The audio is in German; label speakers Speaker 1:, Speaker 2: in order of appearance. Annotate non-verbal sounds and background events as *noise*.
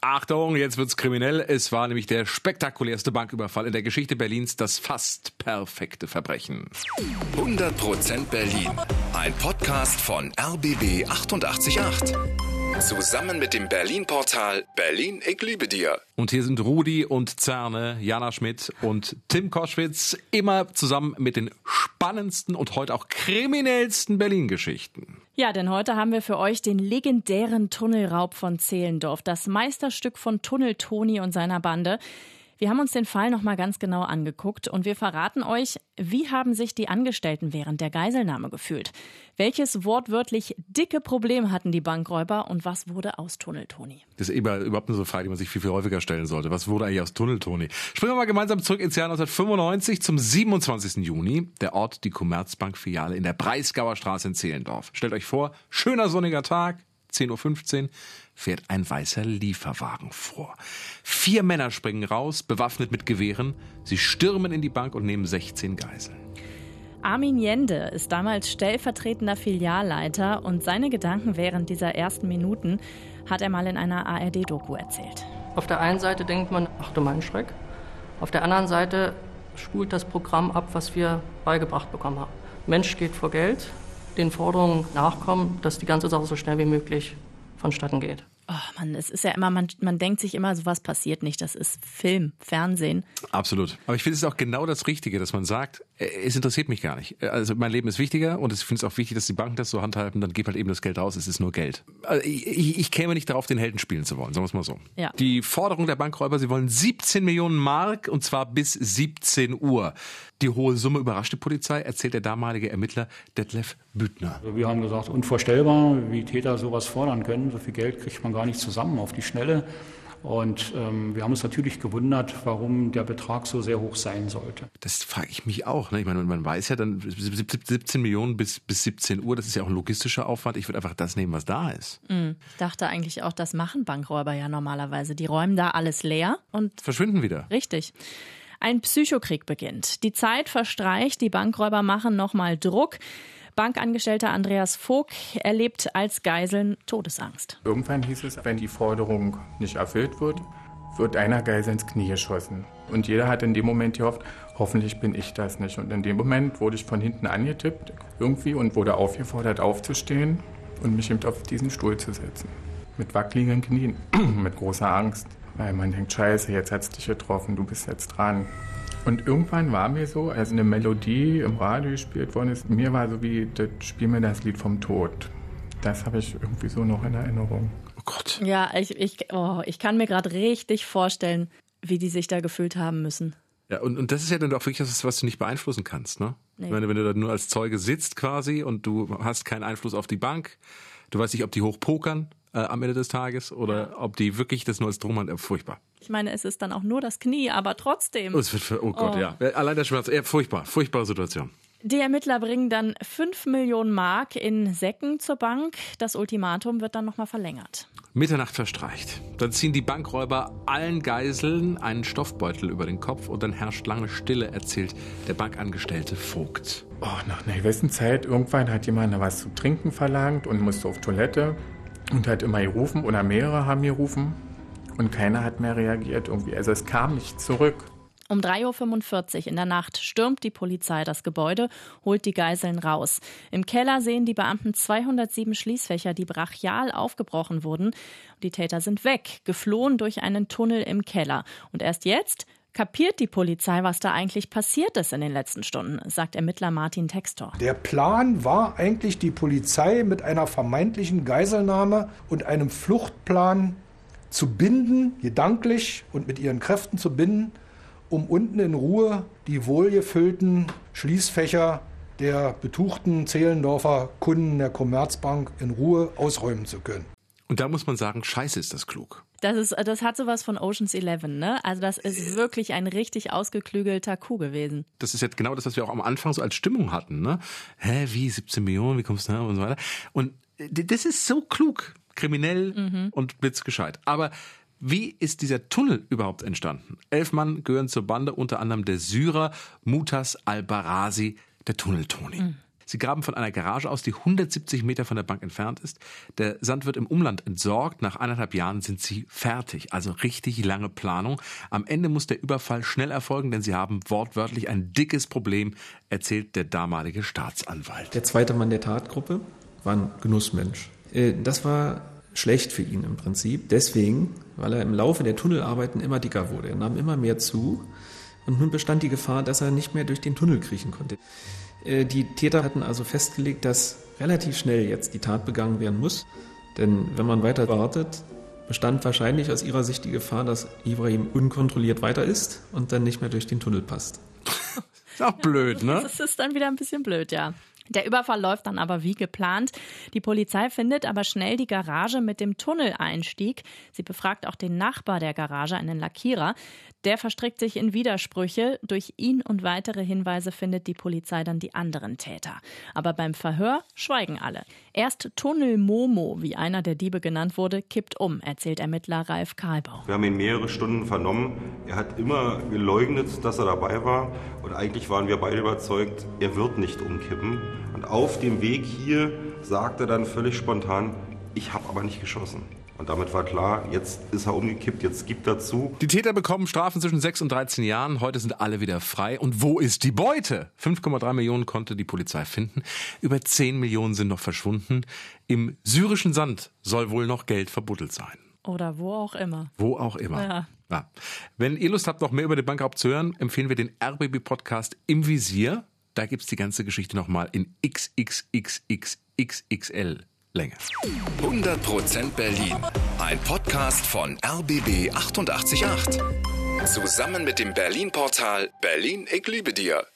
Speaker 1: Achtung, jetzt wird's kriminell. Es war nämlich der spektakulärste Banküberfall in der Geschichte Berlins, das fast perfekte Verbrechen.
Speaker 2: 100% Berlin. Ein Podcast von RBB 888. Zusammen mit dem Berlin-Portal Berlin, ich liebe dir.
Speaker 1: Und hier sind Rudi und Zerne, Jana Schmidt und Tim Koschwitz, immer zusammen mit den spannendsten und heute auch kriminellsten Berlin-Geschichten.
Speaker 3: Ja, denn heute haben wir für euch den legendären Tunnelraub von Zehlendorf, das Meisterstück von Tunnel Toni und seiner Bande. Wir haben uns den Fall nochmal ganz genau angeguckt und wir verraten euch, wie haben sich die Angestellten während der Geiselnahme gefühlt? Welches wortwörtlich dicke Problem hatten die Bankräuber und was wurde aus Tunneltoni?
Speaker 1: Das ist überhaupt nur so eine Frage, die man sich viel, viel häufiger stellen sollte. Was wurde eigentlich aus Tunneltoni? Springen wir mal gemeinsam zurück ins Jahr 1995 zum 27. Juni. Der Ort, die Commerzbank-Filiale in der Breisgauer Straße in Zehlendorf. Stellt euch vor, schöner sonniger Tag, 10.15 Uhr fährt ein weißer Lieferwagen vor. Vier Männer springen raus, bewaffnet mit Gewehren. Sie stürmen in die Bank und nehmen 16 Geiseln.
Speaker 3: Armin Jende ist damals stellvertretender Filialleiter und seine Gedanken während dieser ersten Minuten hat er mal in einer ARD-Doku erzählt.
Speaker 4: Auf der einen Seite denkt man, ach du mein Schreck. Auf der anderen Seite spult das Programm ab, was wir beigebracht bekommen haben. Mensch geht vor Geld, den Forderungen nachkommen, dass die ganze Sache so schnell wie möglich vonstatten geht.
Speaker 3: Oh Mann, es ist ja immer, man, man denkt sich immer, sowas passiert nicht. Das ist Film, Fernsehen.
Speaker 1: Absolut. Aber ich finde es auch genau das Richtige, dass man sagt, es interessiert mich gar nicht. Also mein Leben ist wichtiger und ich finde es auch wichtig, dass die Banken das so handhaben, dann geht halt eben das Geld raus, es ist nur Geld. Also ich, ich, ich käme nicht darauf, den Helden spielen zu wollen, sagen wir es mal so.
Speaker 3: Ja.
Speaker 1: Die Forderung der Bankräuber, sie wollen 17 Millionen Mark und zwar bis 17 Uhr. Die hohe Summe überrascht die Polizei, erzählt der damalige Ermittler Detlef Büttner.
Speaker 5: Also wir haben gesagt, unvorstellbar, wie Täter sowas fordern können. So viel Geld kriegt man gar nicht zusammen auf die Schnelle. Und ähm, wir haben uns natürlich gewundert, warum der Betrag so sehr hoch sein sollte.
Speaker 1: Das frage ich mich auch. Ne? Ich meine, man weiß ja dann 17 Millionen bis, bis 17 Uhr, das ist ja auch ein logistischer Aufwand. Ich würde einfach das nehmen, was da ist.
Speaker 3: Mhm. Ich dachte eigentlich auch, das machen Bankräuber ja normalerweise. Die räumen da alles leer und
Speaker 1: verschwinden wieder.
Speaker 3: Richtig. Ein Psychokrieg beginnt. Die Zeit verstreicht, die Bankräuber machen nochmal Druck. Bankangestellter Andreas Vogt erlebt als Geiseln Todesangst.
Speaker 6: Irgendwann hieß es, wenn die Forderung nicht erfüllt wird, wird einer Geisel ins Knie geschossen. Und jeder hat in dem Moment gehofft, hoffentlich bin ich das nicht. Und in dem Moment wurde ich von hinten angetippt irgendwie und wurde aufgefordert aufzustehen und mich eben auf diesen Stuhl zu setzen. Mit wackeligen Knien, *clears throat* mit großer Angst. Weil man denkt, scheiße, jetzt hat es dich getroffen, du bist jetzt dran. Und irgendwann war mir so, als eine Melodie im Radio gespielt worden ist, mir war so wie, das spiel mir das Lied vom Tod. Das habe ich irgendwie so noch in Erinnerung.
Speaker 1: Oh Gott.
Speaker 3: Ja, ich, ich, oh, ich kann mir gerade richtig vorstellen, wie die sich da gefühlt haben müssen.
Speaker 1: Ja, und, und das ist ja dann auch wirklich das, was du nicht beeinflussen kannst, ne?
Speaker 3: Nee.
Speaker 1: Wenn, du- wenn du da nur als Zeuge sitzt quasi und du hast keinen Einfluss auf die Bank, du weißt nicht, ob die hochpokern äh, am Ende des Tages oder ob die wirklich das nur als Drum haben, äh, furchtbar.
Speaker 3: Ich meine, es ist dann auch nur das Knie, aber trotzdem.
Speaker 1: Oh, es wird für, oh Gott,
Speaker 3: Oh.
Speaker 1: ja. Allein der Schmerz, ja, furchtbar, furchtbare Situation.
Speaker 3: Die Ermittler bringen dann 5 Millionen Mark in Säcken zur Bank. Das Ultimatum wird dann nochmal verlängert.
Speaker 1: Mitternacht verstreicht. Dann ziehen die Bankräuber allen Geiseln einen Stoffbeutel über den Kopf und dann herrscht lange Stille, erzählt der Bankangestellte Vogt.
Speaker 6: Oh, nach einer gewissen Zeit, irgendwann hat jemand was zu trinken verlangt und musste auf Toilette und hat immer gerufen oder mehrere haben gerufen und keiner hat mehr reagiert irgendwie. Also es kam nicht zurück.
Speaker 3: Um 3.45 Uhr in der Nacht stürmt die Polizei das Gebäude, holt die Geiseln raus. Im Keller sehen die Beamten 207 Schließfächer, die brachial aufgebrochen wurden. Die Täter sind weg, geflohen durch einen Tunnel im Keller. Und erst jetzt kapiert die Polizei, was da eigentlich passiert ist in den letzten Stunden, sagt Ermittler Martin Textor.
Speaker 7: Der Plan war eigentlich, die Polizei mit einer vermeintlichen Geiselnahme und einem Fluchtplan zu binden, gedanklich und mit ihren Kräften zu binden, um unten in Ruhe die wohlgefüllten Schließfächer der betuchten Zehlendorfer Kunden der Commerzbank in Ruhe ausräumen zu können.
Speaker 1: Und da muss man sagen, scheiße ist das klug.
Speaker 3: Das, ist, das hat sowas von Oceans 11, ne? Also das ist wirklich ein richtig ausgeklügelter Coup gewesen.
Speaker 1: Das ist jetzt genau das, was wir auch am Anfang so als Stimmung hatten. Ne? Hä, wie 17 Millionen, wie kommst du da und so weiter. Und d- das ist so klug, kriminell und blitzgescheit. Aber wie ist dieser Tunnel überhaupt entstanden? Elf Mann gehören zur Bande, unter anderem der Syrer Mutas al-Barazi, der Tunneltoni. Sie graben von einer Garage aus, die 170 Meter von der Bank entfernt ist. Der Sand wird im Umland entsorgt. Nach anderthalb Jahren sind sie fertig. Also richtig lange Planung. Am Ende muss der Überfall schnell erfolgen, denn sie haben wortwörtlich ein dickes Problem, erzählt der damalige Staatsanwalt.
Speaker 8: Der zweite Mann der Tatgruppe war ein Genussmensch. Äh, das war schlecht für ihn im Prinzip. Deswegen, weil er im Laufe der Tunnelarbeiten immer dicker wurde. Er nahm immer mehr zu. Und nun bestand die Gefahr, dass er nicht mehr durch den Tunnel kriechen konnte. Äh, die Täter hatten also festgelegt, dass relativ schnell jetzt die Tat begangen werden muss. Denn wenn man weiter wartet, bestand wahrscheinlich aus ihrer Sicht die Gefahr, dass Ibrahim unkontrolliert weiter ist und dann nicht mehr durch den Tunnel passt. *laughs*
Speaker 1: Ist auch blöd, ne?
Speaker 3: Das ist dann wieder ein bisschen blöd, ja. Der Überfall läuft dann aber wie geplant. Die Polizei findet aber schnell die Garage mit dem Tunneleinstieg. Sie befragt auch den Nachbar der Garage, einen Lackierer. Der verstrickt sich in Widersprüche. Durch ihn und weitere Hinweise findet die Polizei dann die anderen Täter. Aber beim Verhör schweigen alle. Erst Tunnel Momo, wie einer der Diebe genannt wurde, kippt um, erzählt Ermittler Ralf Karlbau.
Speaker 9: Wir haben ihn mehrere Stunden vernommen. Er hat immer geleugnet, dass er dabei war. Und eigentlich waren wir beide überzeugt, er wird nicht umkippen. Und auf dem Weg hier sagte er dann völlig spontan, ich habe aber nicht geschossen. Und damit war klar, jetzt ist er umgekippt, jetzt gibt er zu.
Speaker 1: Die Täter bekommen Strafen zwischen 6 und 13 Jahren. Heute sind alle wieder frei. Und wo ist die Beute? 5,3 Millionen konnte die Polizei finden. Über 10 Millionen sind noch verschwunden. Im syrischen Sand soll wohl noch Geld verbuddelt sein.
Speaker 3: Oder wo auch immer.
Speaker 1: Wo auch immer.
Speaker 3: Ja.
Speaker 1: Ja. Wenn ihr Lust habt, noch mehr über den Bankraub zu hören, empfehlen wir den RBB-Podcast im Visier. Da gibt's die ganze Geschichte nochmal in XXXXXXL Länge.
Speaker 2: 100% Berlin. Ein Podcast von RBB 888. Zusammen mit dem Berlin-Portal Berlin, ich liebe dir.